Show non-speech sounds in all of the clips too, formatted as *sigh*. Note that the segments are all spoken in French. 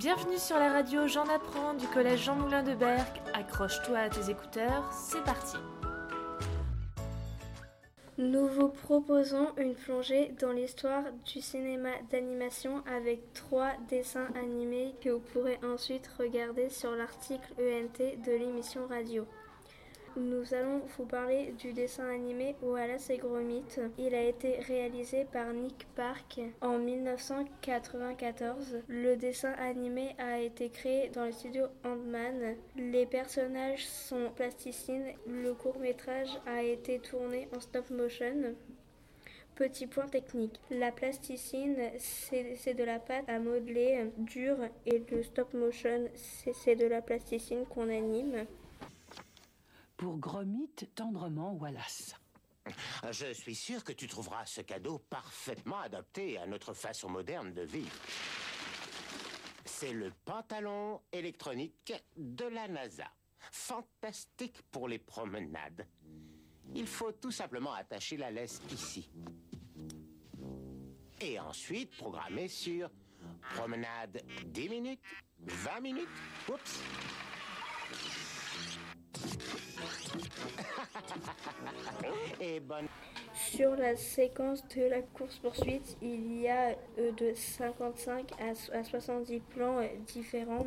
Bienvenue sur la radio J'en apprends du collège Jean Moulin de Berck. Accroche-toi à tes écouteurs, c'est parti. Nous vous proposons une plongée dans l'histoire du cinéma d'animation avec trois dessins animés que vous pourrez ensuite regarder sur l'article ENT de l'émission radio. Nous allons vous parler du dessin animé Wallace et Gromit. Il a été réalisé par Nick Park en 1994. Le dessin animé a été créé dans le studio Ant-Man. Les personnages sont plasticines. Le court métrage a été tourné en stop motion. Petit point technique. La plasticine, c'est de la pâte à modeler dure et le stop motion, c'est de la plasticine qu'on anime pour Gromit tendrement Wallace. Je suis sûr que tu trouveras ce cadeau parfaitement adapté à notre façon moderne de vivre. C'est le pantalon électronique de la NASA. Fantastique pour les promenades. Il faut tout simplement attacher la laisse ici. Et ensuite programmer sur promenade 10 minutes, 20 minutes. Oups. Sur la séquence de la course-poursuite, il y a euh, de 55 à 70 plans euh, différents.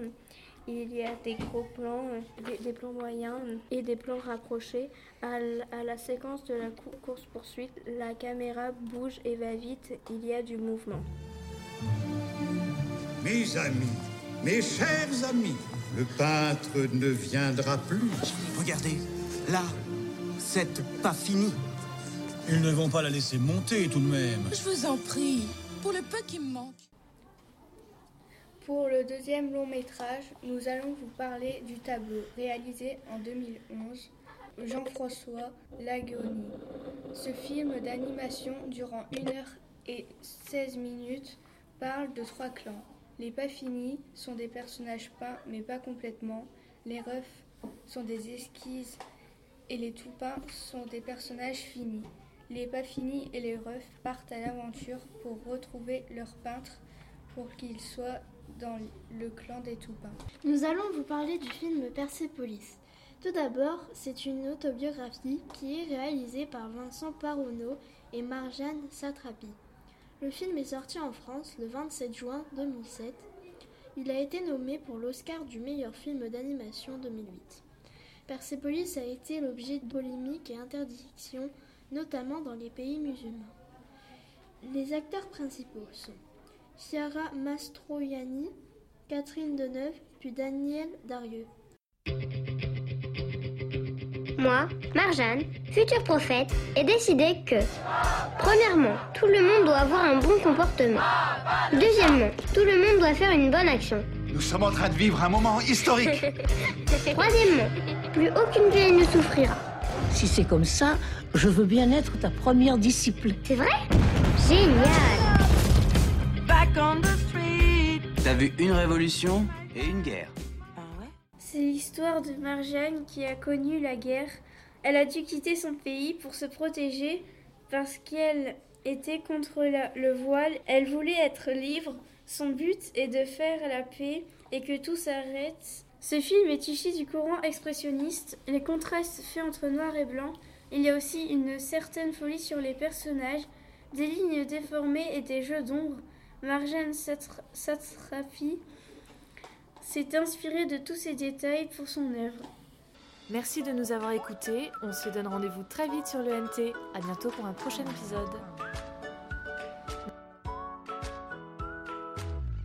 Il y a des gros plans, euh, des, plans moyens et des plans rapprochés. À, la séquence de la course-poursuite, la caméra bouge et va vite. Il y a du mouvement. Mes amis, mes chers amis, le peintre ne viendra plus. Regardez, là, c'est pas fini. Ils ne vont pas la laisser monter tout de même. Je vous en prie, pour le peu qui me manque. Pour le deuxième long métrage, nous allons vous parler du tableau réalisé en 2011, Jean-François Lagoni. Ce film d'animation durant 1 heure et 16 minutes parle de trois clans. Les pas finis sont des personnages peints mais pas complètement. Les refs sont des esquisses et les tout peints sont des personnages finis. Les pas finis et les refs partent à l'aventure pour retrouver leur peintre pour qu'ils soient dans le clan des tout peints. Nous allons vous parler du film Persepolis. Tout d'abord, c'est une autobiographie qui est réalisée par Vincent Paronneau et Marjane Satrapi. Le film est sorti en France le 27 juin 2007. Il a été nommé pour l'Oscar du meilleur film d'animation 2008. Persepolis a été l'objet de polémiques et interdictions, notamment dans les pays musulmans. Les acteurs principaux sont Chiara Mastroianni, Catherine Deneuve, puis Daniel Darieux. Moi, Marjane, futur prophète, ai décidé que, premièrement, tout le monde doit avoir un bon comportement. Deuxièmement, tout le monde doit faire une bonne action. Nous sommes en train de vivre un moment historique. *laughs* Troisièmement, plus aucune vieille ne souffrira. Si c'est comme ça, je veux bien être ta première disciple. C'est vrai? Génial Back on the street. T'as vu une révolution et une guerre. C'est l'histoire de Marjane qui a connu la guerre. Elle a dû quitter son pays pour se protéger parce qu'elle était contre le voile. Elle voulait être libre. Son but est de faire la paix et que tout s'arrête. Ce film est issu du courant expressionniste. Les contrastes faits entre noir et blanc. Il y a aussi une certaine folie sur les personnages, des lignes déformées et des jeux d'ombre. Marjane Satrapi s'est inspiré de tous ces détails pour son œuvre. Merci de nous avoir écoutés. On se donne rendez-vous très vite sur le NT. À bientôt pour un prochain épisode.